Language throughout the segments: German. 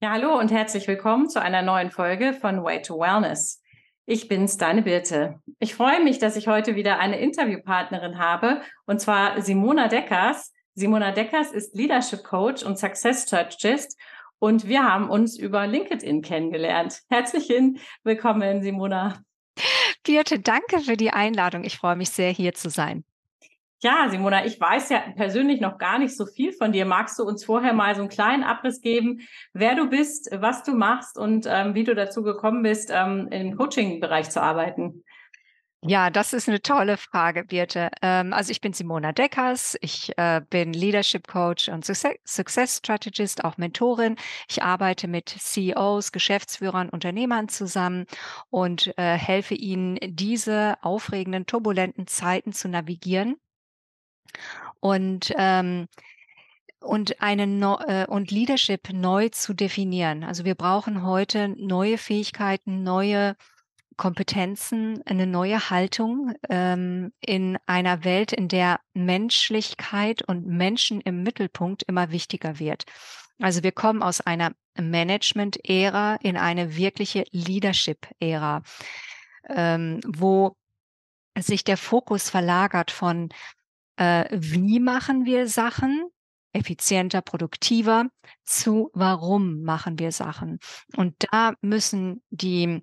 Ja, hallo und herzlich willkommen zu einer neuen Folge von Way to Wellness. Ich bin's, deine Birte. Ich freue mich, dass ich heute wieder eine Interviewpartnerin habe, und zwar Simona Deckers. Simona Deckers ist Leadership Coach und Success Strategist und wir haben uns über LinkedIn kennengelernt. Herzlich willkommen, Simona. Birte, danke für die Einladung. Ich freue mich sehr, hier zu sein. Ja, Simona, ich weiß ja persönlich noch gar nicht so viel von dir. Magst du uns vorher mal so einen kleinen Abriss geben, wer du bist, was du machst und ähm, wie du dazu gekommen bist, ähm, im Coaching-Bereich zu arbeiten? Ja, das ist eine tolle Frage, Birte. Ähm, also ich bin Simona Deckers, ich äh, bin Leadership Coach und Success Strategist, auch Mentorin. Ich arbeite mit CEOs, Geschäftsführern, Unternehmern zusammen und äh, helfe ihnen, diese aufregenden, turbulenten Zeiten zu navigieren und ähm, und eine no äh, und Leadership neu zu definieren. Also wir brauchen heute neue Fähigkeiten, neue Kompetenzen, eine neue Haltung ähm, in einer Welt, in der Menschlichkeit und Menschen im Mittelpunkt immer wichtiger wird. Also wir kommen aus einer Management-Ära in eine wirkliche Leadership-Ära, ähm, wo sich der Fokus verlagert von äh, wie machen wir Sachen effizienter, produktiver zu warum machen wir Sachen. Und da müssen die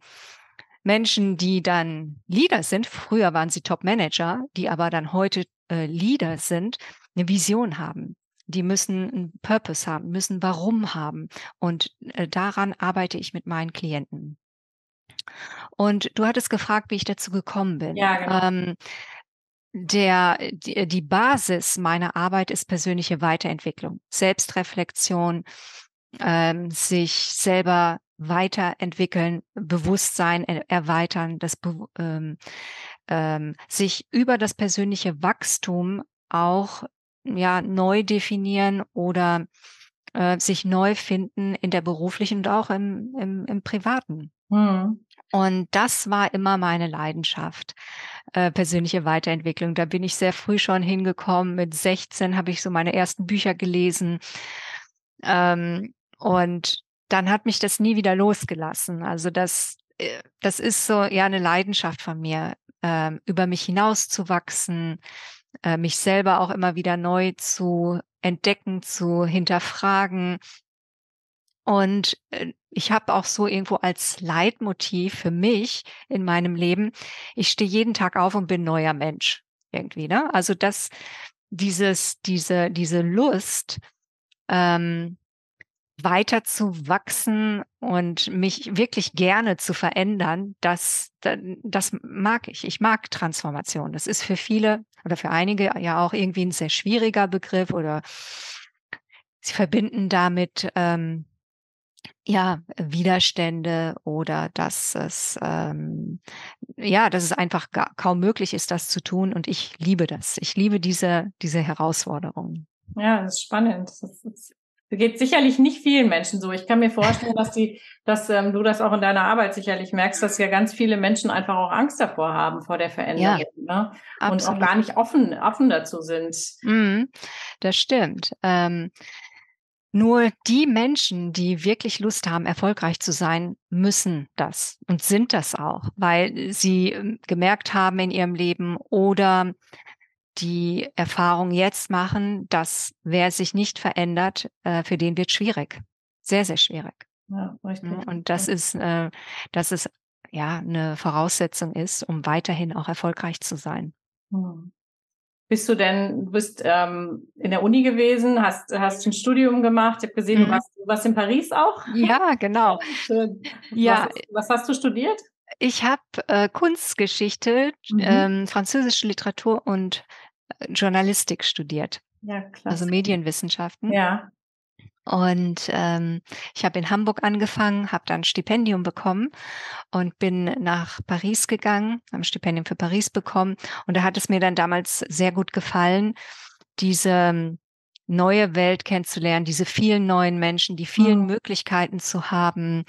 Menschen, die dann Leader sind, früher waren sie Top-Manager, die aber dann heute äh, Leader sind, eine Vision haben. Die müssen einen Purpose haben, müssen Warum haben. Und äh, daran arbeite ich mit meinen Klienten. Und du hattest gefragt, wie ich dazu gekommen bin. Ja, genau. Ähm, der, die, die Basis meiner Arbeit ist persönliche Weiterentwicklung, Selbstreflexion, ähm, sich selber weiterentwickeln, Bewusstsein erweitern, das ähm, ähm, sich über das persönliche Wachstum auch ja neu definieren oder äh, sich neu finden in der beruflichen und auch im, im, im privaten. Mhm. Und das war immer meine Leidenschaft, äh, persönliche Weiterentwicklung. Da bin ich sehr früh schon hingekommen. Mit 16 habe ich so meine ersten Bücher gelesen. Ähm, und dann hat mich das nie wieder losgelassen. Also das, äh, das ist so ja eine Leidenschaft von mir, äh, über mich hinauszuwachsen, äh, mich selber auch immer wieder neu zu entdecken, zu hinterfragen und äh, ich habe auch so irgendwo als Leitmotiv für mich in meinem Leben, ich stehe jeden Tag auf und bin neuer Mensch irgendwie. Ne? Also das, dieses, diese, diese Lust, ähm, weiter zu wachsen und mich wirklich gerne zu verändern, das, das mag ich. Ich mag Transformation. Das ist für viele oder für einige ja auch irgendwie ein sehr schwieriger Begriff oder sie verbinden damit ähm, ja, Widerstände oder dass es ähm, ja, dass es einfach gar, kaum möglich ist, das zu tun. Und ich liebe das. Ich liebe diese, diese Herausforderung. Ja, das ist spannend. Das, ist, das geht sicherlich nicht vielen Menschen so. Ich kann mir vorstellen, dass die, dass ähm, du das auch in deiner Arbeit sicherlich merkst, dass ja ganz viele Menschen einfach auch Angst davor haben vor der Veränderung ja, ne? und auch gar nicht offen, offen dazu sind. Mm, das stimmt. Ähm, nur die Menschen, die wirklich Lust haben, erfolgreich zu sein, müssen das und sind das auch, weil sie ähm, gemerkt haben in ihrem Leben oder die Erfahrung jetzt machen, dass wer sich nicht verändert, äh, für den wird schwierig. Sehr, sehr schwierig. Ja, richtig. Und das ist, äh, dass es ja eine Voraussetzung ist, um weiterhin auch erfolgreich zu sein. Bist du denn, du bist ähm, in der Uni gewesen, hast, hast ein Studium gemacht, ich habe gesehen, mhm. du, warst, du warst in Paris auch? Ja, genau. Schön. Ja. Was, was hast du studiert? Ich habe äh, Kunstgeschichte, mhm. ähm, französische Literatur und äh, Journalistik studiert. Ja, klasse. Also Medienwissenschaften. Ja. Und ähm, ich habe in Hamburg angefangen, habe dann ein Stipendium bekommen und bin nach Paris gegangen, habe ein Stipendium für Paris bekommen. Und da hat es mir dann damals sehr gut gefallen, diese neue Welt kennenzulernen, diese vielen neuen Menschen, die vielen mhm. Möglichkeiten zu haben,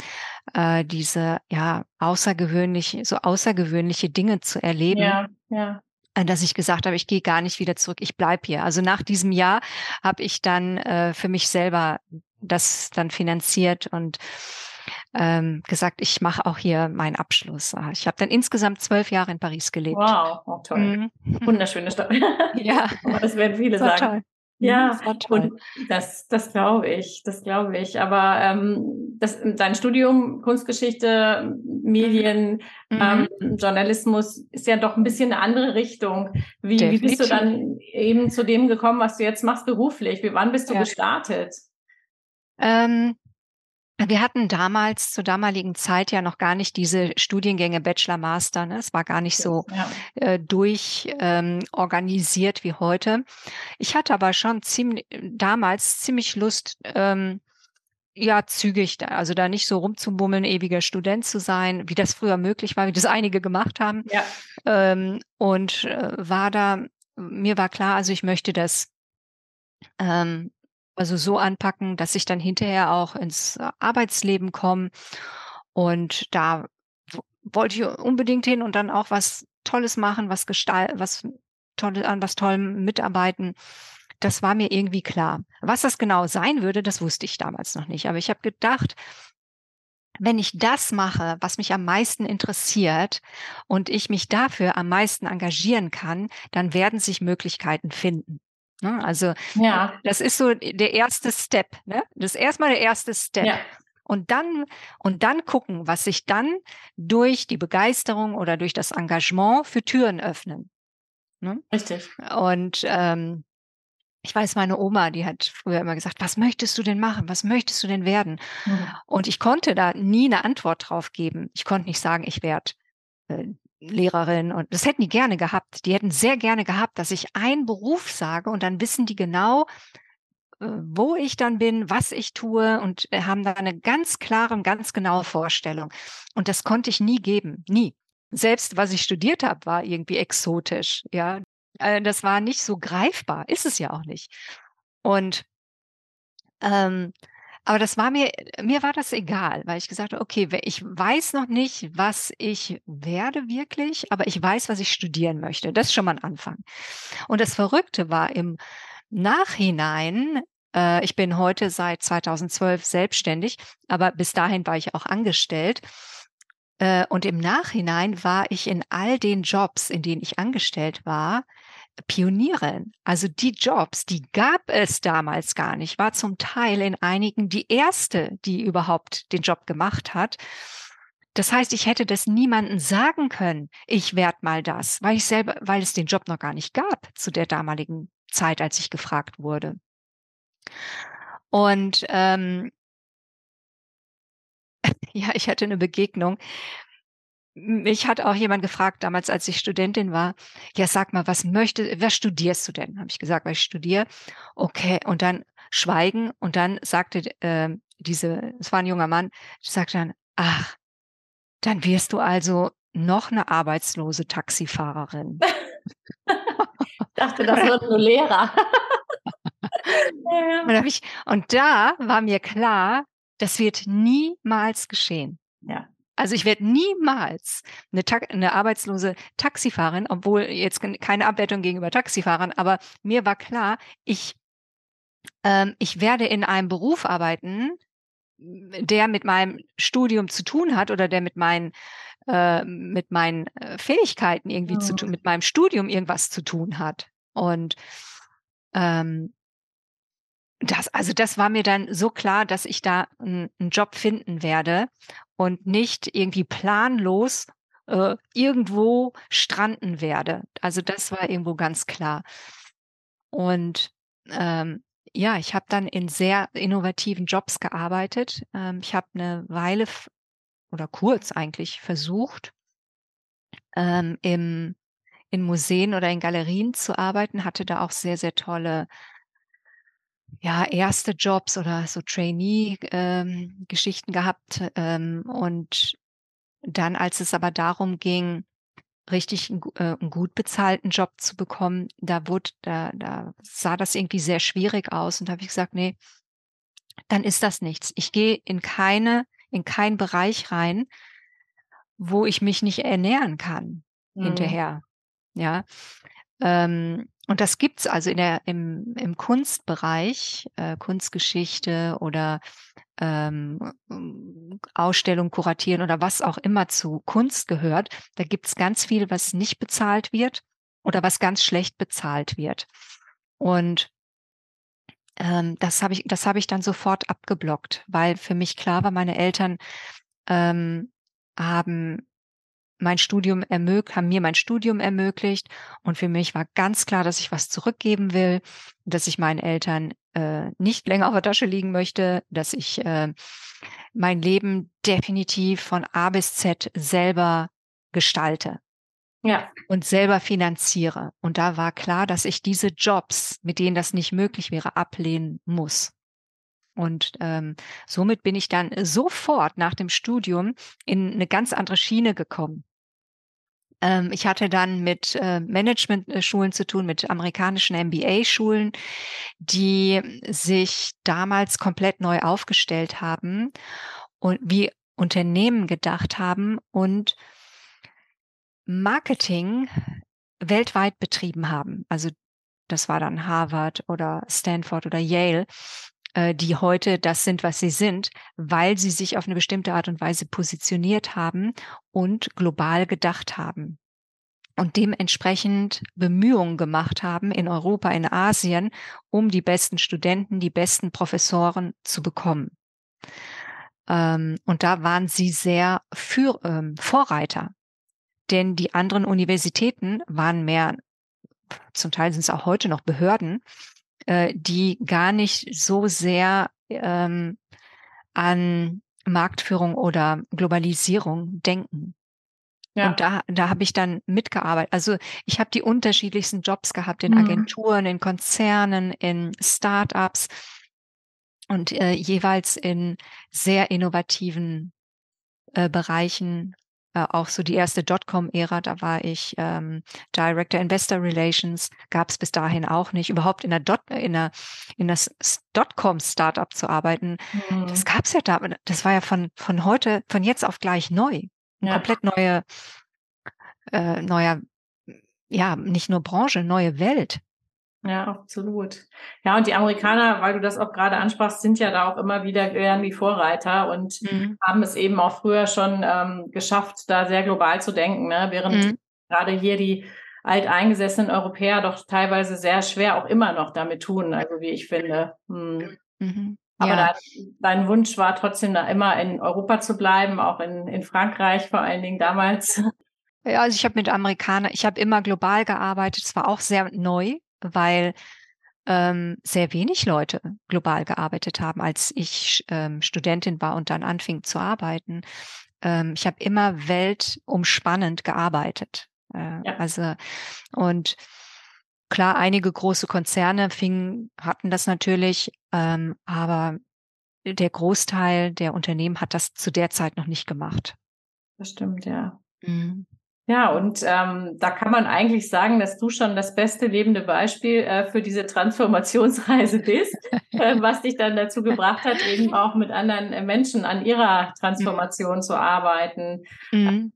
äh, diese ja außergewöhnlich, so außergewöhnliche Dinge zu erleben. Ja, ja dass ich gesagt habe, ich gehe gar nicht wieder zurück, ich bleib hier. Also nach diesem Jahr habe ich dann äh, für mich selber das dann finanziert und ähm, gesagt, ich mache auch hier meinen Abschluss. Ah, ich habe dann insgesamt zwölf Jahre in Paris gelebt. Wow, oh, toll. Mhm. Wunderschöne Stadt. ja, das werden viele sagen. Toll. Ja, und das, das glaube ich, das glaube ich. Aber ähm, das, dein Studium Kunstgeschichte, Medien, mhm. ähm, Journalismus ist ja doch ein bisschen eine andere Richtung. Wie, wie bist du dann eben zu dem gekommen, was du jetzt machst beruflich? Wie wann bist du ja. gestartet? Ähm, wir hatten damals, zur damaligen Zeit ja noch gar nicht diese Studiengänge Bachelor, Master. Ne? Es war gar nicht so ja. äh, durchorganisiert ähm, wie heute. Ich hatte aber schon ziemlich, damals ziemlich Lust, ähm, ja, zügig, also da nicht so rumzubummeln, ewiger Student zu sein, wie das früher möglich war, wie das einige gemacht haben. Ja. Ähm, und äh, war da, mir war klar, also ich möchte das ähm, also so anpacken, dass ich dann hinterher auch ins äh, Arbeitsleben komme. Und da wollte ich unbedingt hin und dann auch was Tolles machen, was gestalt, was toll, an was Tollem mitarbeiten. Das war mir irgendwie klar. Was das genau sein würde, das wusste ich damals noch nicht. Aber ich habe gedacht, wenn ich das mache, was mich am meisten interessiert und ich mich dafür am meisten engagieren kann, dann werden sich Möglichkeiten finden. Ne? Also ja. das ist so der erste Step. Ne? Das ist erstmal der erste Step. Ja. Und dann, und dann gucken, was sich dann durch die Begeisterung oder durch das Engagement für Türen öffnen. Ne? Richtig. Und ähm, ich weiß, meine Oma, die hat früher immer gesagt, was möchtest du denn machen? Was möchtest du denn werden? Mhm. Und ich konnte da nie eine Antwort drauf geben. Ich konnte nicht sagen, ich werde äh, Lehrerin und das hätten die gerne gehabt. Die hätten sehr gerne gehabt, dass ich einen Beruf sage und dann wissen die genau, äh, wo ich dann bin, was ich tue und äh, haben da eine ganz klare und ganz genaue Vorstellung. Und das konnte ich nie geben, nie. Selbst was ich studiert habe, war irgendwie exotisch. Ja, äh, das war nicht so greifbar, ist es ja auch nicht. Und ähm, aber das war mir, mir war das egal, weil ich gesagt habe, okay, ich weiß noch nicht, was ich werde wirklich, aber ich weiß, was ich studieren möchte. Das ist schon mal ein Anfang. Und das Verrückte war im Nachhinein, äh, ich bin heute seit 2012 selbstständig, aber bis dahin war ich auch angestellt. Äh, und im Nachhinein war ich in all den Jobs, in denen ich angestellt war, Pionierin. Also die Jobs, die gab es damals gar nicht, war zum Teil in einigen die erste, die überhaupt den Job gemacht hat. Das heißt, ich hätte das niemandem sagen können, ich werde mal das, weil ich selber, weil es den Job noch gar nicht gab zu der damaligen Zeit, als ich gefragt wurde. Und ähm, ja, ich hatte eine Begegnung mich hat auch jemand gefragt, damals, als ich Studentin war, ja, sag mal, was möchte, was studierst du denn? Habe ich gesagt, weil ich studiere. Okay, und dann schweigen und dann sagte äh, diese, es war ein junger Mann, sagte dann, ach, dann wirst du also noch eine arbeitslose Taxifahrerin. ich dachte, das wird nur Lehrer. und, ich, und da war mir klar, das wird niemals geschehen. Ja. Also ich werde niemals eine, eine arbeitslose Taxifahrerin, obwohl jetzt keine Abwertung gegenüber Taxifahrern, aber mir war klar, ich, ähm, ich werde in einem Beruf arbeiten, der mit meinem Studium zu tun hat oder der mit meinen äh, mit meinen äh, Fähigkeiten irgendwie oh. zu tun, mit meinem Studium irgendwas zu tun hat. Und ähm, das, also das war mir dann so klar, dass ich da einen Job finden werde und nicht irgendwie planlos äh, irgendwo stranden werde. Also das war irgendwo ganz klar. Und ähm, ja, ich habe dann in sehr innovativen Jobs gearbeitet. Ähm, ich habe eine Weile oder kurz eigentlich versucht, ähm, im, in Museen oder in Galerien zu arbeiten, hatte da auch sehr, sehr tolle ja, erste Jobs oder so Trainee-Geschichten ähm, gehabt. Ähm, und dann, als es aber darum ging, richtig einen, äh, einen, gut bezahlten Job zu bekommen, da wurde, da, da sah das irgendwie sehr schwierig aus. Und da habe ich gesagt, nee, dann ist das nichts. Ich gehe in keine, in keinen Bereich rein, wo ich mich nicht ernähren kann mhm. hinterher. Ja. Ähm, und das gibt's also in der, im, im Kunstbereich, äh, Kunstgeschichte oder ähm, Ausstellung kuratieren oder was auch immer zu Kunst gehört. Da gibt's ganz viel, was nicht bezahlt wird oder was ganz schlecht bezahlt wird. Und ähm, das habe ich, das habe ich dann sofort abgeblockt, weil für mich klar war, meine Eltern ähm, haben mein Studium ermöglicht, haben mir mein Studium ermöglicht und für mich war ganz klar, dass ich was zurückgeben will, dass ich meinen Eltern äh, nicht länger auf der Tasche liegen möchte, dass ich äh, mein Leben definitiv von A bis Z selber gestalte. Ja. Und selber finanziere. Und da war klar, dass ich diese Jobs, mit denen das nicht möglich wäre, ablehnen muss. Und ähm, somit bin ich dann sofort nach dem Studium in eine ganz andere Schiene gekommen. Ähm, ich hatte dann mit äh, Management-Schulen zu tun, mit amerikanischen MBA-Schulen, die sich damals komplett neu aufgestellt haben und wie Unternehmen gedacht haben und Marketing weltweit betrieben haben. Also das war dann Harvard oder Stanford oder Yale. Äh, die heute das sind, was sie sind, weil sie sich auf eine bestimmte Art und Weise positioniert haben und global gedacht haben und dementsprechend Bemühungen gemacht haben in Europa, in Asien, um die besten Studenten, die besten Professoren zu bekommen. Ähm, und da waren sie sehr für, ähm, Vorreiter, denn die anderen Universitäten waren mehr, zum Teil sind es auch heute noch Behörden, äh, die gar nicht so sehr ähm, an Marktführung oder Globalisierung denken. Ja. Und da, da habe ich dann mitgearbeitet. Also ich habe die unterschiedlichsten Jobs gehabt in mhm. Agenturen, in Konzernen, in Startups und äh, jeweils in sehr innovativen äh, Bereichen äh, auch so die erste Dotcom-Ära, da war ich ähm, Director Investor Relations, gab es bis dahin auch nicht. Überhaupt in der Dot, in der, in das Dotcom-Startup zu arbeiten, mhm. das gab es ja da, das war ja von, von heute, von jetzt auf gleich neu. Ja. Komplett neue, äh, neuer, ja, nicht nur Branche, neue Welt. Ja, absolut. Ja, und die Amerikaner, weil du das auch gerade ansprachst, sind ja da auch immer wieder gern die Vorreiter und mhm. haben es eben auch früher schon ähm, geschafft, da sehr global zu denken, ne? während mhm. gerade hier die alteingesessenen Europäer doch teilweise sehr schwer auch immer noch damit tun, also wie ich finde. Hm. Mhm. Aber ja. dein Wunsch war trotzdem da immer in Europa zu bleiben, auch in, in Frankreich vor allen Dingen damals. Ja, also ich habe mit Amerikanern, ich habe immer global gearbeitet. Es war auch sehr neu weil ähm, sehr wenig Leute global gearbeitet haben, als ich ähm, Studentin war und dann anfing zu arbeiten. Ähm, ich habe immer weltumspannend gearbeitet. Äh, ja. Also und klar, einige große Konzerne fingen, hatten das natürlich, ähm, aber der Großteil der Unternehmen hat das zu der Zeit noch nicht gemacht. Das stimmt, ja. Mhm. Ja, und ähm, da kann man eigentlich sagen, dass du schon das beste lebende Beispiel äh, für diese Transformationsreise bist, äh, was dich dann dazu gebracht hat, eben auch mit anderen äh, Menschen an ihrer Transformation mhm. zu arbeiten. Mhm.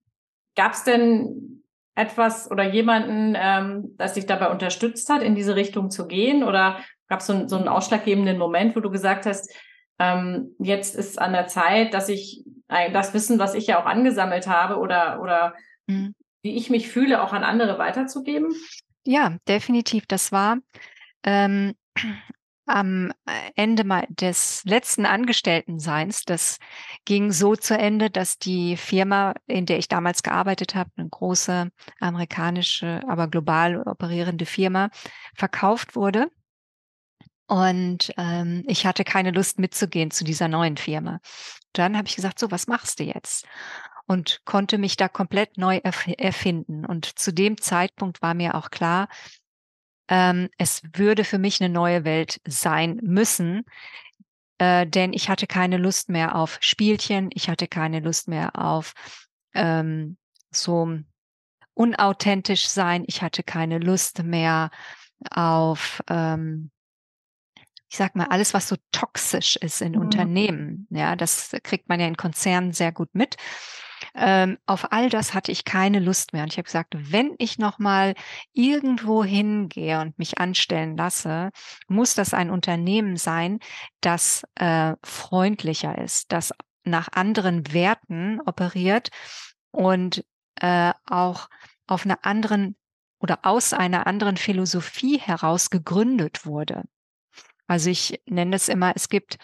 Gab es denn etwas oder jemanden, ähm, das dich dabei unterstützt hat, in diese Richtung zu gehen? Oder gab es so, so einen ausschlaggebenden Moment, wo du gesagt hast, ähm, jetzt ist an der Zeit, dass ich das Wissen, was ich ja auch angesammelt habe oder, oder mhm wie ich mich fühle, auch an andere weiterzugeben? Ja, definitiv. Das war ähm, am Ende mal des letzten Angestelltenseins. Das ging so zu Ende, dass die Firma, in der ich damals gearbeitet habe, eine große amerikanische, aber global operierende Firma, verkauft wurde. Und ähm, ich hatte keine Lust mitzugehen zu dieser neuen Firma. Dann habe ich gesagt, so, was machst du jetzt? Und konnte mich da komplett neu erf erfinden. Und zu dem Zeitpunkt war mir auch klar, ähm, es würde für mich eine neue Welt sein müssen, äh, denn ich hatte keine Lust mehr auf Spielchen, ich hatte keine Lust mehr auf ähm, so unauthentisch sein, ich hatte keine Lust mehr auf ähm, ich sag mal, alles, was so toxisch ist in mhm. Unternehmen, ja, das kriegt man ja in Konzernen sehr gut mit. Ähm, auf all das hatte ich keine Lust mehr. Und ich habe gesagt, wenn ich nochmal irgendwo hingehe und mich anstellen lasse, muss das ein Unternehmen sein, das äh, freundlicher ist, das nach anderen Werten operiert und äh, auch auf einer anderen oder aus einer anderen Philosophie heraus gegründet wurde. Also ich nenne es immer, es gibt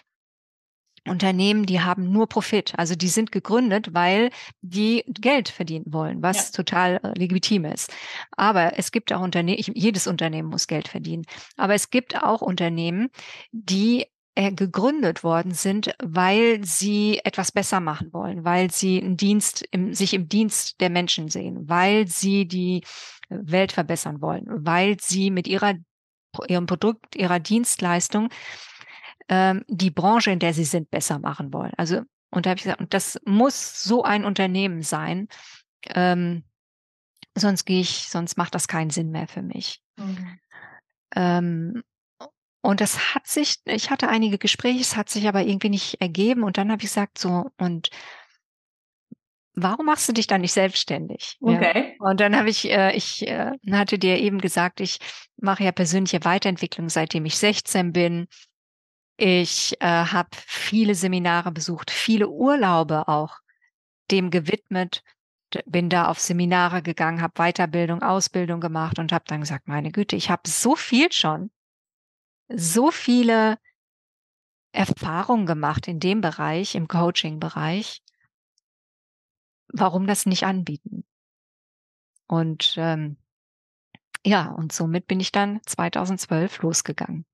Unternehmen, die haben nur Profit. Also die sind gegründet, weil die Geld verdienen wollen, was ja. total äh, legitim ist. Aber es gibt auch Unternehmen, jedes Unternehmen muss Geld verdienen. Aber es gibt auch Unternehmen, die äh, gegründet worden sind, weil sie etwas besser machen wollen, weil sie einen Dienst im, sich im Dienst der Menschen sehen, weil sie die Welt verbessern wollen, weil sie mit ihrer, ihrem Produkt, ihrer Dienstleistung ähm, die Branche, in der sie sind, besser machen wollen. Also, und da habe ich gesagt, und das muss so ein Unternehmen sein, ähm, sonst gehe ich, sonst macht das keinen Sinn mehr für mich. Mhm. Ähm, und das hat sich, ich hatte einige Gespräche, es hat sich aber irgendwie nicht ergeben. Und dann habe ich gesagt, so, und warum machst du dich dann nicht selbstständig? Okay. Ja. Und dann habe ich, äh, ich äh, hatte dir eben gesagt, ich mache ja persönliche Weiterentwicklung, seitdem ich 16 bin. Ich äh, habe viele Seminare besucht, viele Urlaube auch dem gewidmet, bin da auf Seminare gegangen, habe Weiterbildung, Ausbildung gemacht und habe dann gesagt, meine Güte, ich habe so viel schon, so viele Erfahrungen gemacht in dem Bereich, im Coaching-Bereich. Warum das nicht anbieten? Und ähm, ja, und somit bin ich dann 2012 losgegangen.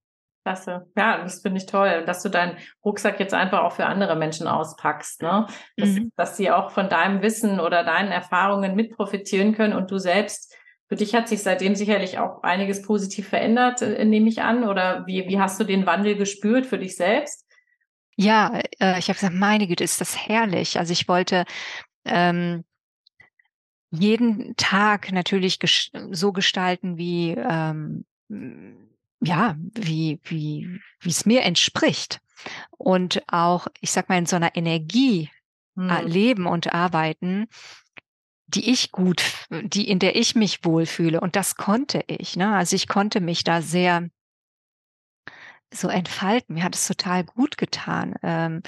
Klasse. Ja, das finde ich toll, dass du deinen Rucksack jetzt einfach auch für andere Menschen auspackst, ne? Dass, mhm. dass sie auch von deinem Wissen oder deinen Erfahrungen mit profitieren können und du selbst, für dich hat sich seitdem sicherlich auch einiges positiv verändert, äh, nehme ich an. Oder wie, wie hast du den Wandel gespürt für dich selbst? Ja, äh, ich habe gesagt, meine Güte, ist das herrlich. Also ich wollte ähm, jeden Tag natürlich ges so gestalten, wie ähm, ja, wie, wie, wie es mir entspricht. Und auch, ich sag mal, in so einer Energie hm. leben und arbeiten, die ich gut, die, in der ich mich wohlfühle. Und das konnte ich. Ne? Also ich konnte mich da sehr so entfalten. Mir hat es total gut getan. Ähm,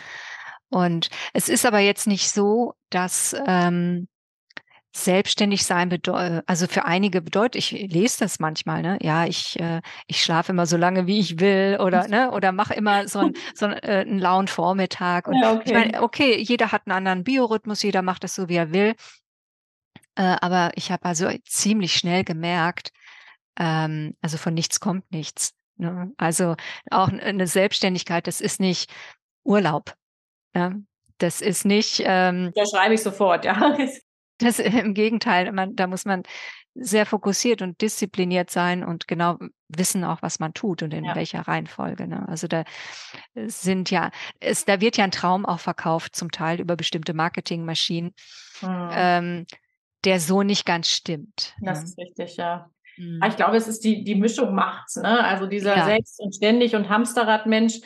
und es ist aber jetzt nicht so, dass ähm, Selbstständig sein bedeutet, also für einige bedeutet, ich lese das manchmal, ne? Ja, ich, äh, ich schlafe immer so lange, wie ich will oder, ne? Oder mache immer so, ein, so ein, äh, einen lauen Vormittag. Und ja, okay. ich meine, okay, jeder hat einen anderen Biorhythmus, jeder macht das so, wie er will. Äh, aber ich habe also ziemlich schnell gemerkt, ähm, also von nichts kommt nichts. Ne? Also auch eine Selbstständigkeit, das ist nicht Urlaub. Ja? Das ist nicht. Ähm, da schreibe ich sofort, ja. Das im Gegenteil, man, da muss man sehr fokussiert und diszipliniert sein und genau wissen auch, was man tut und in ja. welcher Reihenfolge. Ne? Also da sind ja, es, da wird ja ein Traum auch verkauft, zum Teil über bestimmte Marketingmaschinen, mhm. ähm, der so nicht ganz stimmt. Das ne? ist richtig, ja. Mhm. Ich glaube, es ist die, die Mischung macht's, ne? Also dieser ja. Selbst- und Ständig- und Hamsterrad-Mensch,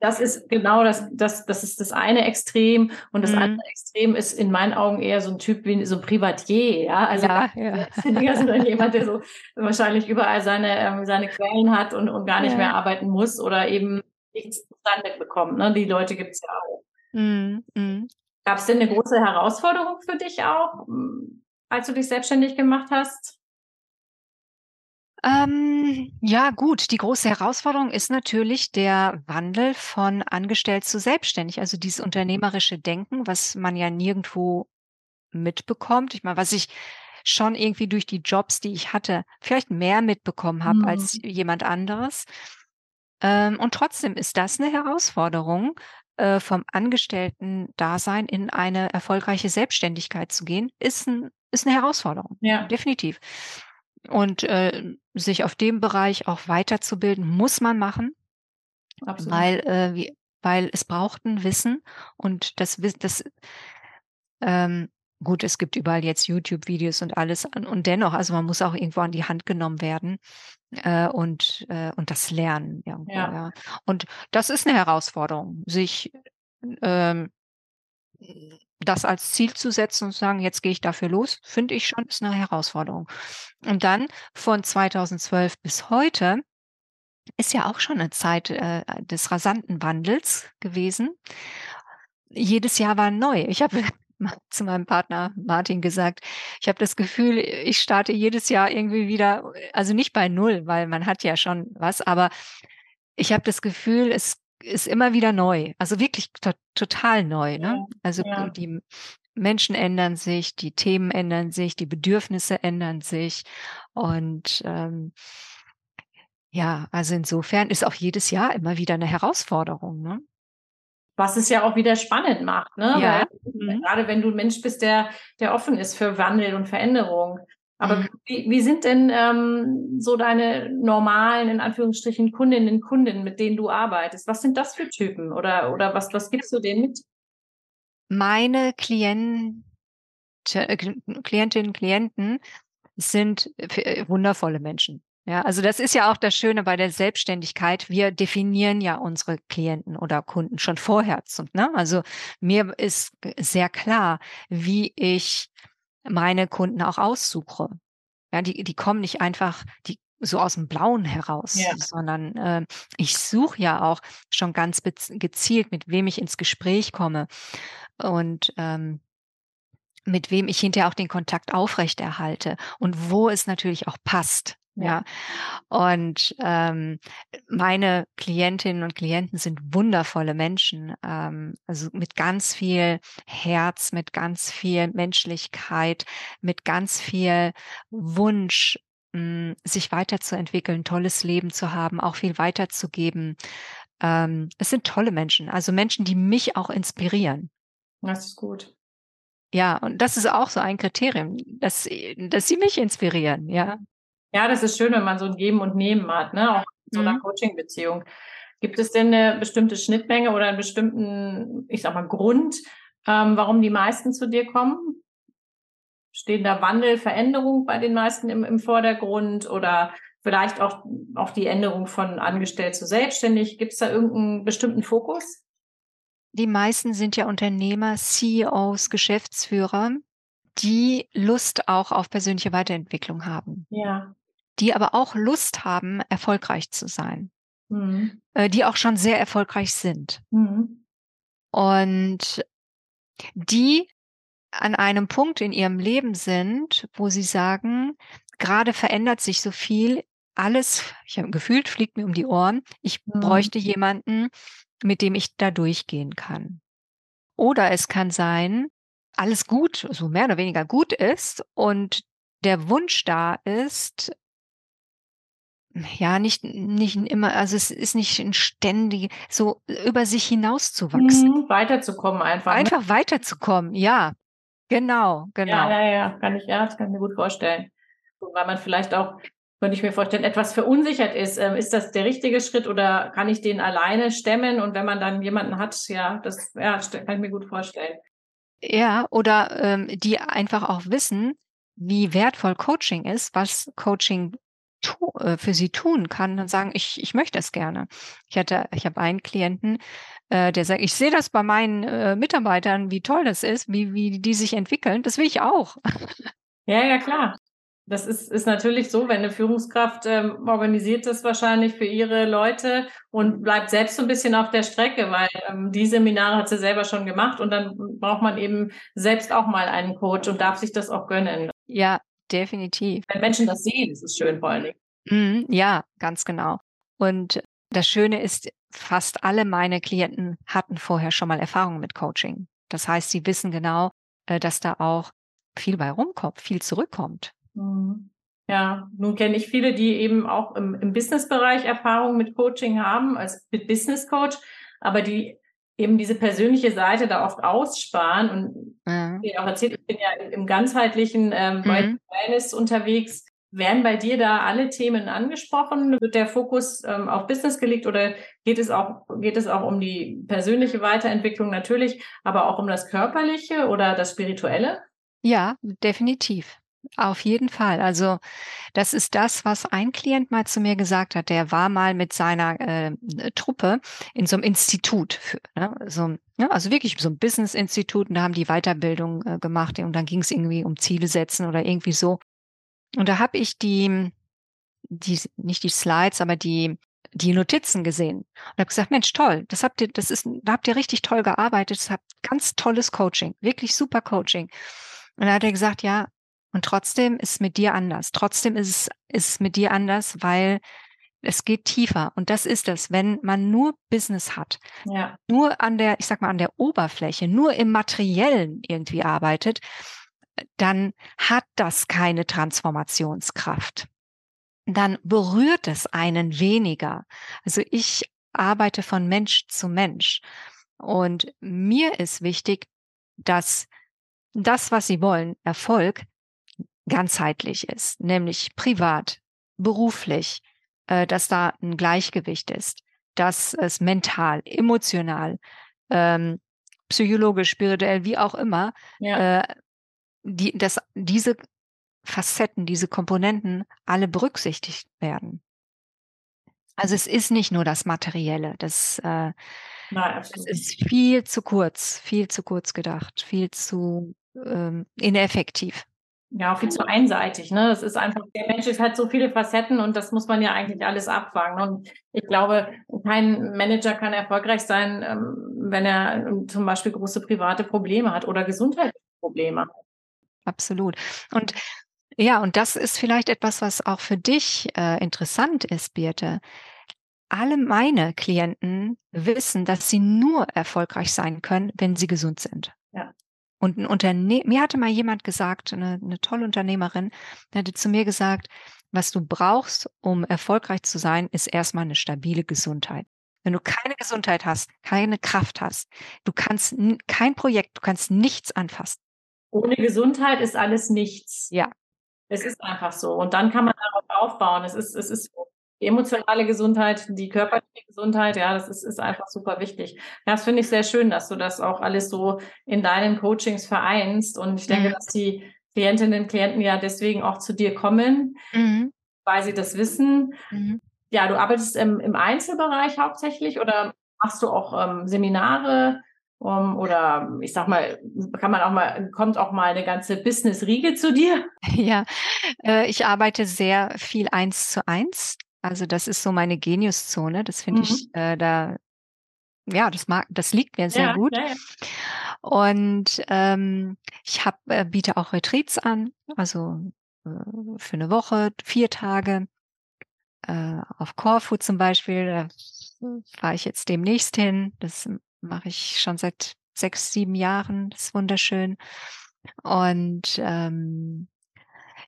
das ist genau das, das, das ist das eine Extrem. Und das mhm. andere Extrem ist in meinen Augen eher so ein Typ wie so ein Privatier, ja. Also ja, ja. sind dann jemand, der so wahrscheinlich überall seine, ähm, seine Quellen hat und, und gar nicht ja. mehr arbeiten muss oder eben nichts zustande bekommt. Ne? Die Leute gibt es ja auch. Mhm. Mhm. Gab es denn eine große Herausforderung für dich auch, als du dich selbstständig gemacht hast? Ähm, ja, gut. Die große Herausforderung ist natürlich der Wandel von angestellt zu selbstständig. Also dieses unternehmerische Denken, was man ja nirgendwo mitbekommt. Ich meine, was ich schon irgendwie durch die Jobs, die ich hatte, vielleicht mehr mitbekommen habe mhm. als jemand anderes. Ähm, und trotzdem ist das eine Herausforderung, äh, vom Angestellten-Dasein in eine erfolgreiche Selbstständigkeit zu gehen, ist, ein, ist eine Herausforderung. Ja. Definitiv. Und äh, sich auf dem Bereich auch weiterzubilden, muss man machen, Absolut. weil, äh, weil es braucht ein Wissen und das, das ähm, gut, es gibt überall jetzt YouTube-Videos und alles und dennoch, also man muss auch irgendwo an die Hand genommen werden äh, und, äh, und das lernen. Irgendwo, ja. ja. Und das ist eine Herausforderung, sich ähm, das als Ziel zu setzen und zu sagen, jetzt gehe ich dafür los, finde ich schon, ist eine Herausforderung. Und dann von 2012 bis heute ist ja auch schon eine Zeit äh, des rasanten Wandels gewesen. Jedes Jahr war neu. Ich habe zu meinem Partner Martin gesagt, ich habe das Gefühl, ich starte jedes Jahr irgendwie wieder, also nicht bei Null, weil man hat ja schon was, aber ich habe das Gefühl, es ist immer wieder neu, also wirklich to total neu. Ne? Also ja. die Menschen ändern sich, die Themen ändern sich, die Bedürfnisse ändern sich und ähm, ja, also insofern ist auch jedes Jahr immer wieder eine Herausforderung. Ne? Was es ja auch wieder spannend macht, ne? Ja. Weil, mhm. Gerade wenn du ein Mensch bist, der, der offen ist für Wandel und Veränderung. Aber mhm. wie, wie sind denn ähm, so deine normalen, in Anführungsstrichen, Kundinnen und Kunden, mit denen du arbeitest? Was sind das für Typen? Oder, oder was, was gibst du denen mit? Meine Klient, äh, Klientinnen und Klienten sind äh, wundervolle Menschen. Ja, also das ist ja auch das Schöne bei der Selbstständigkeit. Wir definieren ja unsere Klienten oder Kunden schon vorher. Ne? Also mir ist sehr klar, wie ich meine Kunden auch aussuche. Ja, die, die kommen nicht einfach, die so aus dem Blauen heraus, ja. sondern äh, ich suche ja auch schon ganz gezielt, mit wem ich ins Gespräch komme und ähm, mit wem ich hinterher auch den Kontakt aufrechterhalte und wo es natürlich auch passt. Ja. Und ähm, meine Klientinnen und Klienten sind wundervolle Menschen, ähm, also mit ganz viel Herz, mit ganz viel Menschlichkeit, mit ganz viel Wunsch, mh, hm, sich weiterzuentwickeln, tolles Leben zu haben, auch viel weiterzugeben. Ähm, es sind tolle Menschen, also Menschen, die mich auch inspirieren. Das ist gut. Ja, und das ist auch so ein Kriterium, dass, dass sie mich inspirieren, ja. Ja, das ist schön, wenn man so ein Geben und Nehmen hat, ne? auch in so einer mhm. Coaching-Beziehung. Gibt es denn eine bestimmte Schnittmenge oder einen bestimmten, ich sag mal, Grund, ähm, warum die meisten zu dir kommen? Stehen da Wandel, Veränderung bei den meisten im, im Vordergrund oder vielleicht auch, auch die Änderung von angestellt zu selbstständig? Gibt es da irgendeinen bestimmten Fokus? Die meisten sind ja Unternehmer, CEOs, Geschäftsführer, die Lust auch auf persönliche Weiterentwicklung haben. Ja die aber auch Lust haben, erfolgreich zu sein, mhm. äh, die auch schon sehr erfolgreich sind. Mhm. Und die an einem Punkt in ihrem Leben sind, wo sie sagen, gerade verändert sich so viel, alles, ich habe gefühlt, fliegt mir um die Ohren, ich mhm. bräuchte jemanden, mit dem ich da durchgehen kann. Oder es kann sein, alles gut, so mehr oder weniger gut ist und der Wunsch da ist, ja, nicht, nicht immer, also es ist nicht ein ständig, so über sich hinauszuwachsen. Mhm, weiterzukommen einfach. Ne? Einfach ne? weiterzukommen, ja. Genau, genau. Ja, ja, ja, kann ich, ja, das kann ich mir gut vorstellen. Weil man vielleicht auch, könnte ich mir vorstellen, etwas verunsichert ist. Ähm, ist das der richtige Schritt oder kann ich den alleine stemmen? Und wenn man dann jemanden hat, ja, das ja, kann ich mir gut vorstellen. Ja, oder ähm, die einfach auch wissen, wie wertvoll Coaching ist, was Coaching tu, äh, für sie tun kann und sagen, ich, ich möchte es gerne. Ich hatte, ich habe einen Klienten, äh, der sagt, ich sehe das bei meinen äh, Mitarbeitern, wie toll das ist, wie, wie die sich entwickeln. Das will ich auch. Ja, ja, klar. Das ist, ist natürlich so, wenn eine Führungskraft ähm, organisiert das wahrscheinlich für ihre Leute und bleibt selbst so ein bisschen auf der Strecke, weil ähm, die Seminare hat sie selber schon gemacht und dann braucht man eben selbst auch mal einen Coach und darf sich das auch gönnen. Ja, definitiv. Wenn Menschen das sehen, ist es schön vor allen Dingen. Mhm, ja, ganz genau. Und das Schöne ist, fast alle meine Klienten hatten vorher schon mal Erfahrung mit Coaching. Das heißt, sie wissen genau, äh, dass da auch viel bei rumkommt, viel zurückkommt. Mhm. Ja, nun kenne ich viele, die eben auch im, im Businessbereich Erfahrung mit Coaching haben, als Business Coach, aber die eben diese persönliche Seite da oft aussparen. Und ja. ich auch erzählt, ich bin ja im ganzheitlichen ähm, mhm. Wellness unterwegs. Werden bei dir da alle Themen angesprochen? Wird der Fokus ähm, auf Business gelegt oder geht es auch, geht es auch um die persönliche Weiterentwicklung natürlich, aber auch um das Körperliche oder das Spirituelle? Ja, definitiv. Auf jeden Fall. Also das ist das, was ein Klient mal zu mir gesagt hat. Der war mal mit seiner äh, Truppe in so einem Institut, für, ne? so, ja, also wirklich so ein Business-Institut und da haben die Weiterbildung äh, gemacht und dann ging es irgendwie um Ziele setzen oder irgendwie so. Und da habe ich die, die, nicht die Slides, aber die, die Notizen gesehen und habe gesagt, Mensch, toll, das habt ihr, das ist, da habt ihr richtig toll gearbeitet, das habt ganz tolles Coaching, wirklich super Coaching. Und da hat er gesagt, ja, und trotzdem ist es mit dir anders. Trotzdem ist es, ist mit dir anders, weil es geht tiefer. Und das ist es, wenn man nur Business hat, ja. nur an der, ich sag mal, an der Oberfläche, nur im Materiellen irgendwie arbeitet, dann hat das keine Transformationskraft. Dann berührt es einen weniger. Also ich arbeite von Mensch zu Mensch. Und mir ist wichtig, dass das, was Sie wollen, Erfolg, ganzheitlich ist, nämlich privat, beruflich, äh, dass da ein Gleichgewicht ist, dass es mental, emotional, ähm, psychologisch, spirituell, wie auch immer, ja. äh, die, dass diese Facetten, diese Komponenten alle berücksichtigt werden. Also es ist nicht nur das Materielle, das, äh, Nein, das ist viel zu kurz, viel zu kurz gedacht, viel zu ähm, ineffektiv. Ja, viel zu einseitig. Ne? Das ist einfach, der Mensch ist halt so viele Facetten und das muss man ja eigentlich alles abfangen. Und ich glaube, kein Manager kann erfolgreich sein, ähm, wenn er ähm, zum Beispiel große private Probleme hat oder gesundheitliche Probleme. Absolut. Und ja, und das ist vielleicht etwas, was auch für dich äh, interessant ist, Birte. Alle meine Klienten wissen, dass sie nur erfolgreich sein können, wenn sie gesund sind. Ja. Und ein Unterne mir hatte mal jemand gesagt, eine, eine tolle Unternehmerin, die hatte zu mir gesagt, was du brauchst, um erfolgreich zu sein, ist erstmal eine stabile Gesundheit. Wenn du keine Gesundheit hast, keine Kraft hast, du kannst kein Projekt, du kannst nichts anfassen. Ohne Gesundheit ist alles nichts. Ja. Es ist einfach so. Und dann kann man darauf aufbauen. Es ist, es ist die emotionale Gesundheit, die körperliche Gesundheit, ja, das ist, ist einfach super wichtig. Das finde ich sehr schön, dass du das auch alles so in deinen Coachings vereinst. Und ich denke, mhm. dass die Klientinnen und Klienten ja deswegen auch zu dir kommen, mhm. weil sie das wissen. Mhm. Ja, du arbeitest im, im Einzelbereich hauptsächlich oder machst du auch ähm, Seminare? Um, oder ich sag mal, kann man auch mal, kommt auch mal eine ganze Business-Riege zu dir? Ja, äh, ich arbeite sehr viel eins zu eins. Also das ist so meine Geniuszone. Das finde mhm. ich äh, da, ja, das mag, das liegt mir sehr ja, gut. Ja, ja. Und ähm, ich hab, äh, biete auch Retreats an, also äh, für eine Woche, vier Tage. Äh, auf Corfu zum Beispiel, da fahre ich jetzt demnächst hin. Das mache ich schon seit sechs, sieben Jahren. Das ist wunderschön. Und ähm,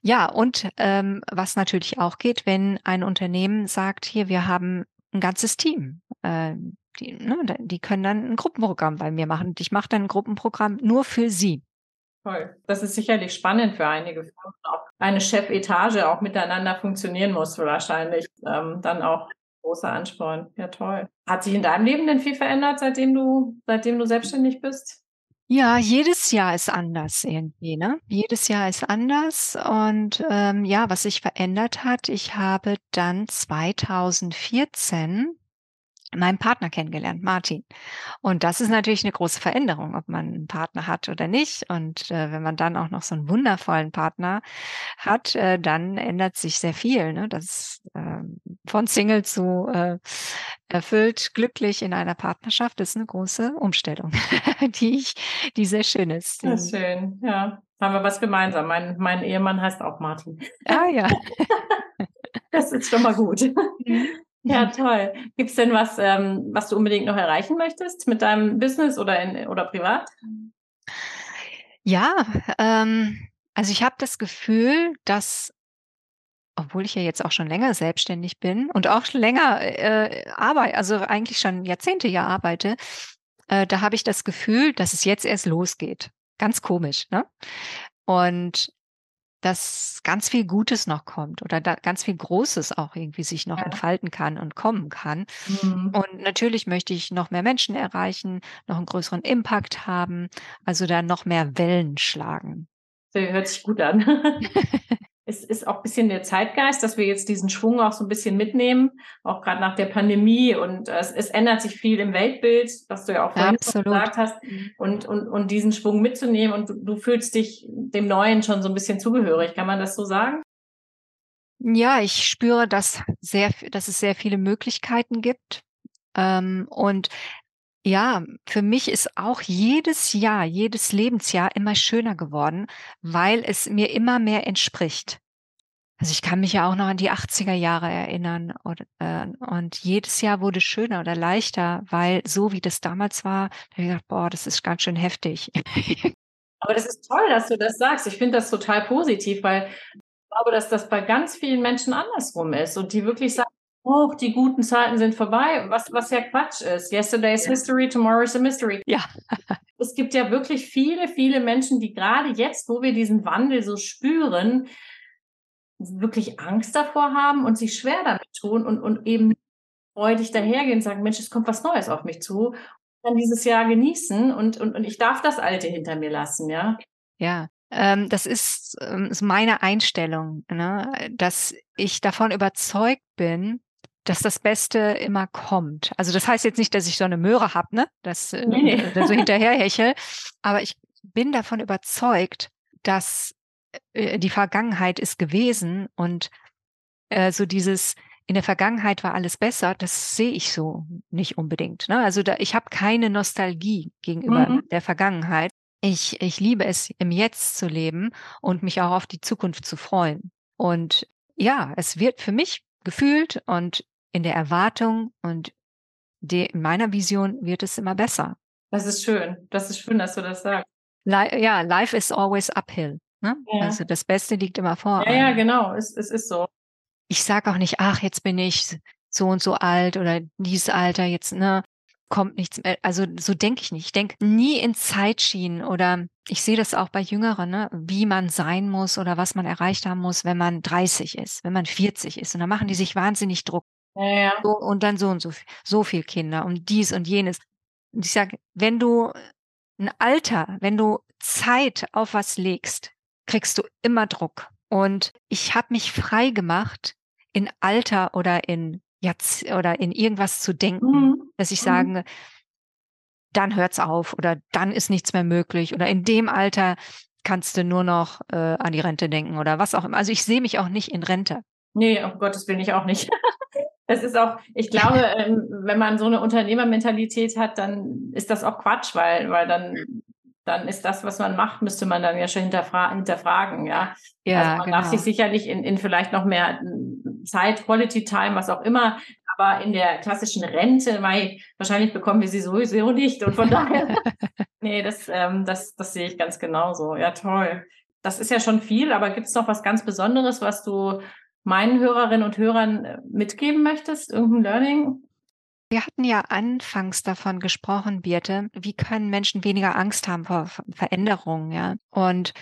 ja, und ähm, was natürlich auch geht, wenn ein Unternehmen sagt, hier, wir haben ein ganzes Team. Äh, die, ne, die können dann ein Gruppenprogramm bei mir machen. Ich mache dann ein Gruppenprogramm nur für sie. Toll. Das ist sicherlich spannend für einige. Auch eine Chefetage auch miteinander funktionieren muss, wahrscheinlich. Ähm, dann auch großer Ansporn. Ja, toll. Hat sich in deinem Leben denn viel verändert, seitdem du, seitdem du selbstständig bist? Ja, jedes Jahr ist anders irgendwie, ne? Jedes Jahr ist anders. Und ähm, ja, was sich verändert hat, ich habe dann 2014 meinen Partner kennengelernt, Martin. Und das ist natürlich eine große Veränderung, ob man einen Partner hat oder nicht. Und äh, wenn man dann auch noch so einen wundervollen Partner hat, äh, dann ändert sich sehr viel. Ne? Das äh, von Single zu äh, erfüllt, glücklich in einer Partnerschaft ist eine große Umstellung, die ich, die sehr schön ist. Ist schön, ja. Haben wir was gemeinsam. Mein, mein Ehemann heißt auch Martin. Ah ja. das ist schon mal gut. Mhm. Ja, toll. Gibt es denn was, ähm, was du unbedingt noch erreichen möchtest mit deinem Business oder, in, oder privat? Ja, ähm, also ich habe das Gefühl, dass, obwohl ich ja jetzt auch schon länger selbstständig bin und auch schon länger äh, arbeite, also eigentlich schon Jahrzehnte ja arbeite, äh, da habe ich das Gefühl, dass es jetzt erst losgeht. Ganz komisch, ne? Und dass ganz viel Gutes noch kommt oder da ganz viel Großes auch irgendwie sich noch ja. entfalten kann und kommen kann. Mhm. Und natürlich möchte ich noch mehr Menschen erreichen, noch einen größeren Impact haben, also da noch mehr Wellen schlagen. hört sich gut an. es ist auch ein bisschen der Zeitgeist, dass wir jetzt diesen Schwung auch so ein bisschen mitnehmen, auch gerade nach der Pandemie. Und äh, es, es, ändert sich viel im Weltbild, was du ja auch vorhin gesagt hast, mhm. und, und, und diesen Schwung mitzunehmen. Und du, du fühlst dich dem Neuen schon so ein bisschen zugehörig. Kann man das so sagen? Ja, ich spüre, dass, sehr, dass es sehr viele Möglichkeiten gibt. Ähm, und ja, für mich ist auch jedes Jahr, jedes Lebensjahr immer schöner geworden, weil es mir immer mehr entspricht. Also ich kann mich ja auch noch an die 80er Jahre erinnern und, äh, und jedes Jahr wurde schöner oder leichter, weil so wie das damals war, da habe ich gedacht, boah, das ist ganz schön heftig. Aber das ist toll, dass du das sagst. Ich finde das total positiv, weil ich glaube, dass das bei ganz vielen Menschen andersrum ist und die wirklich sagen, oh, die guten Zeiten sind vorbei, was, was ja Quatsch ist. Yesterday is history, tomorrow is a mystery. Ja. es gibt ja wirklich viele, viele Menschen, die gerade jetzt, wo wir diesen Wandel so spüren, wirklich Angst davor haben und sich schwer damit tun und, und eben freudig dahergehen und sagen, Mensch, es kommt was Neues auf mich zu. Und dann dieses Jahr genießen und, und, und ich darf das Alte hinter mir lassen, ja. Ja, ähm, das ist, ähm, ist meine Einstellung, ne? dass ich davon überzeugt bin, dass das Beste immer kommt. Also das heißt jetzt nicht, dass ich so eine Möhre habe, ne? Das äh, nee, nee. so hinterherhechel. Aber ich bin davon überzeugt, dass äh, die Vergangenheit ist gewesen und äh, so dieses in der Vergangenheit war alles besser, das sehe ich so nicht unbedingt. Ne? Also da, ich habe keine Nostalgie gegenüber mhm. der Vergangenheit. Ich, ich liebe es, im Jetzt zu leben und mich auch auf die Zukunft zu freuen. Und ja, es wird für mich gefühlt und in der Erwartung und de, in meiner Vision wird es immer besser. Das ist schön. Das ist schön, dass du das sagst. Li ja, life is always uphill. Ne? Ja. Also das Beste liegt immer vor. Ja, ja, genau. Es, es ist so. Ich sage auch nicht, ach, jetzt bin ich so und so alt oder dieses Alter, jetzt, ne, kommt nichts mehr. Also so denke ich nicht. Ich denke nie in Zeitschienen oder ich sehe das auch bei Jüngeren, ne, wie man sein muss oder was man erreicht haben muss, wenn man 30 ist, wenn man 40 ist. Und dann machen die sich wahnsinnig Druck. Ja, ja. So, und dann so und so, so viel Kinder und dies und jenes. Und ich sage, wenn du ein Alter, wenn du Zeit auf was legst, kriegst du immer Druck. Und ich habe mich frei gemacht, in Alter oder in jetzt oder in irgendwas zu denken, mhm. dass ich mhm. sage, dann hört's auf oder dann ist nichts mehr möglich oder in dem Alter kannst du nur noch äh, an die Rente denken oder was auch immer. Also ich sehe mich auch nicht in Rente. Nee, um Gottes Willen ich auch nicht. Es ist auch, ich glaube, ähm, wenn man so eine Unternehmermentalität hat, dann ist das auch Quatsch, weil, weil dann, dann ist das, was man macht, müsste man dann ja schon hinterfra hinterfragen, ja. ja also man genau. darf sich sicherlich in, in vielleicht noch mehr Zeit, Quality Time, was auch immer, aber in der klassischen Rente, weil wahrscheinlich bekommen wir sie sowieso nicht. Und von daher, nee, das, ähm, das, das sehe ich ganz genauso. Ja, toll. Das ist ja schon viel, aber gibt es noch was ganz Besonderes, was du meinen Hörerinnen und Hörern äh, mitgeben möchtest? Irgendein Learning? Wir hatten ja anfangs davon gesprochen, Birte, wie können Menschen weniger Angst haben vor Veränderungen, ja? Und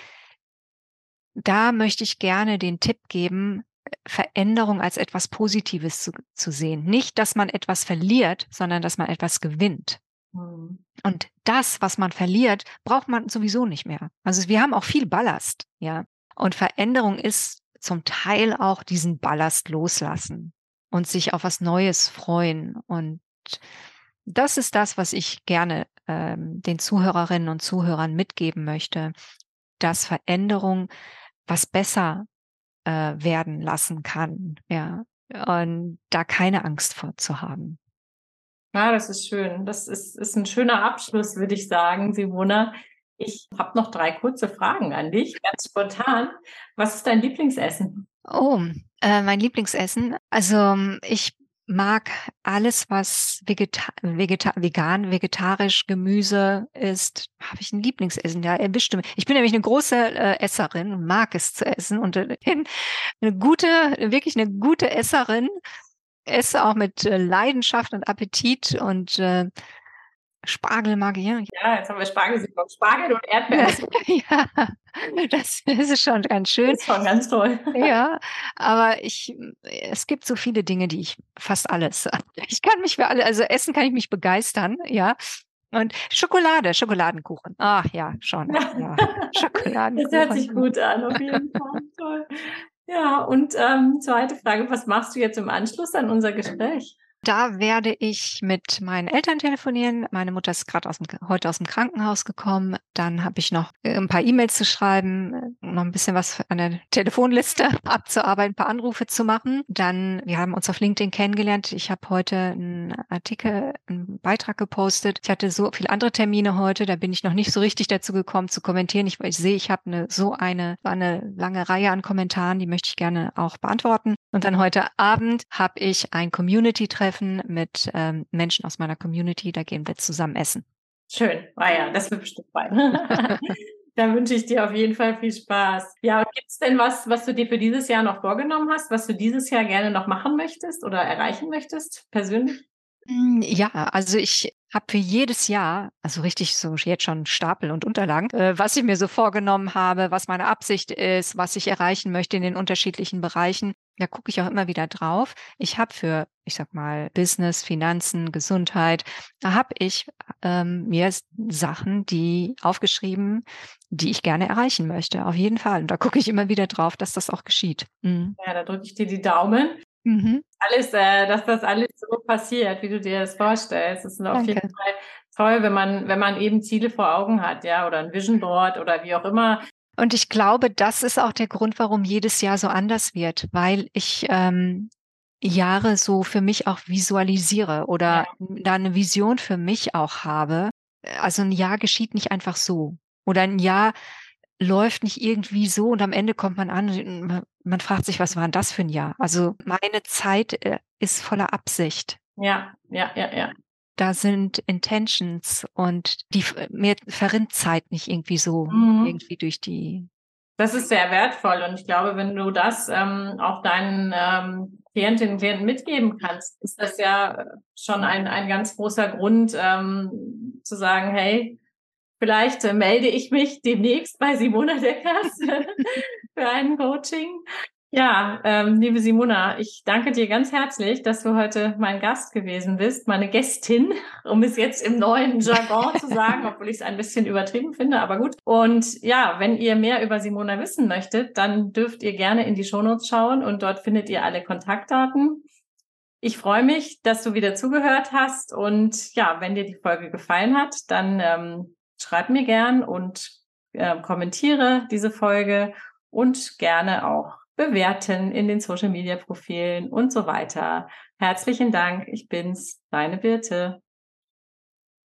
da möchte ich gerne den Tipp geben, Veränderung als etwas Positives zu, zu sehen. Nicht, dass man etwas verliert, sondern dass man etwas gewinnt. Mhm. Und das, was man verliert, braucht man sowieso nicht mehr. Also wir haben auch viel Ballast, ja. Und Veränderung ist zum Teil auch diesen Ballast loslassen und sich auf was Neues freuen. Und das ist das, was ich gerne ähm, den Zuhörerinnen und Zuhörern mitgeben möchte, dass Veränderung was besser äh, werden lassen kann. Ja, und da keine Angst vor zu haben. Ja, das ist schön. Das ist, ist ein schöner Abschluss, würde ich sagen, Simona. Ich habe noch drei kurze Fragen an dich, ganz spontan. Was ist dein Lieblingsessen? Oh, äh, mein Lieblingsessen. Also ich mag alles, was Vegeta Vegeta vegan, vegetarisch, Gemüse ist, habe ich ein Lieblingsessen. Ja, bestimmt. Ich bin nämlich eine große äh, Esserin mag es zu essen und äh, eine gute, wirklich eine gute Esserin. Esse auch mit äh, Leidenschaft und Appetit und äh, Spargel mag ich, ja. Ja, jetzt haben wir Spargel Spargel und Erdbeeren. ja, das ist schon ganz schön. Das ist schon ganz toll. ja, aber ich, es gibt so viele Dinge, die ich, fast alles. Ich kann mich für alle, also essen kann ich mich begeistern, ja. Und Schokolade, Schokoladenkuchen. Ach ja, schon. Ja. Schokoladenkuchen. Das hört sich gut an, auf jeden Fall. Toll. Ja, und ähm, zweite Frage, was machst du jetzt im Anschluss an unser Gespräch? Da werde ich mit meinen Eltern telefonieren. Meine Mutter ist gerade aus dem, heute aus dem Krankenhaus gekommen. Dann habe ich noch äh, ein paar E-Mails zu schreiben, noch ein bisschen was an der Telefonliste abzuarbeiten, ein paar Anrufe zu machen. Dann, wir haben uns auf LinkedIn kennengelernt. Ich habe heute einen Artikel, einen Beitrag gepostet. Ich hatte so viele andere Termine heute, da bin ich noch nicht so richtig dazu gekommen zu kommentieren. Ich, ich sehe, ich habe eine, so eine, eine lange Reihe an Kommentaren, die möchte ich gerne auch beantworten. Und dann heute Abend habe ich ein Community-Treffen treffen mit ähm, Menschen aus meiner Community. Da gehen wir zusammen essen. Schön. Ah ja, das wird bestimmt fein. Dann wünsche ich dir auf jeden Fall viel Spaß. Ja, gibt es denn was, was du dir für dieses Jahr noch vorgenommen hast, was du dieses Jahr gerne noch machen möchtest oder erreichen möchtest, persönlich? Hm, ja, also ich habe für jedes Jahr, also richtig so jetzt schon Stapel und Unterlagen, äh, was ich mir so vorgenommen habe, was meine Absicht ist, was ich erreichen möchte in den unterschiedlichen Bereichen. Da gucke ich auch immer wieder drauf. Ich habe für, ich sag mal, Business, Finanzen, Gesundheit, da habe ich ähm, mir Sachen, die aufgeschrieben, die ich gerne erreichen möchte. Auf jeden Fall. Und da gucke ich immer wieder drauf, dass das auch geschieht. Mhm. Ja, da drücke ich dir die Daumen. Mhm. Alles, äh, dass das alles so passiert, wie du dir das vorstellst. Das ist auf jeden Fall toll, wenn man, wenn man eben Ziele vor Augen hat, ja, oder ein Vision Board oder wie auch immer. Und ich glaube, das ist auch der Grund, warum jedes Jahr so anders wird, weil ich ähm, Jahre so für mich auch visualisiere oder ja. da eine Vision für mich auch habe. Also ein Jahr geschieht nicht einfach so. Oder ein Jahr läuft nicht irgendwie so und am Ende kommt man an und man fragt sich, was war denn das für ein Jahr? Also meine Zeit äh, ist voller Absicht. Ja, ja, ja, ja da sind Intentions und die mir verrinnt Zeit nicht irgendwie so mhm. irgendwie durch die. Das ist sehr wertvoll und ich glaube, wenn du das ähm, auch deinen ähm, Klientinnen und Klienten mitgeben kannst, ist das ja schon ein, ein ganz großer Grund ähm, zu sagen, hey, vielleicht äh, melde ich mich demnächst bei Simona Deckers für ein Coaching ja, ähm, liebe Simona, ich danke dir ganz herzlich, dass du heute mein Gast gewesen bist, meine Gästin, um es jetzt im neuen Jargon zu sagen, obwohl ich es ein bisschen übertrieben finde, aber gut. Und ja, wenn ihr mehr über Simona wissen möchtet, dann dürft ihr gerne in die Shownotes schauen und dort findet ihr alle Kontaktdaten. Ich freue mich, dass du wieder zugehört hast und ja, wenn dir die Folge gefallen hat, dann ähm, schreib mir gern und äh, kommentiere diese Folge und gerne auch bewerten in den Social Media Profilen und so weiter. Herzlichen Dank. Ich bin's, deine Birte.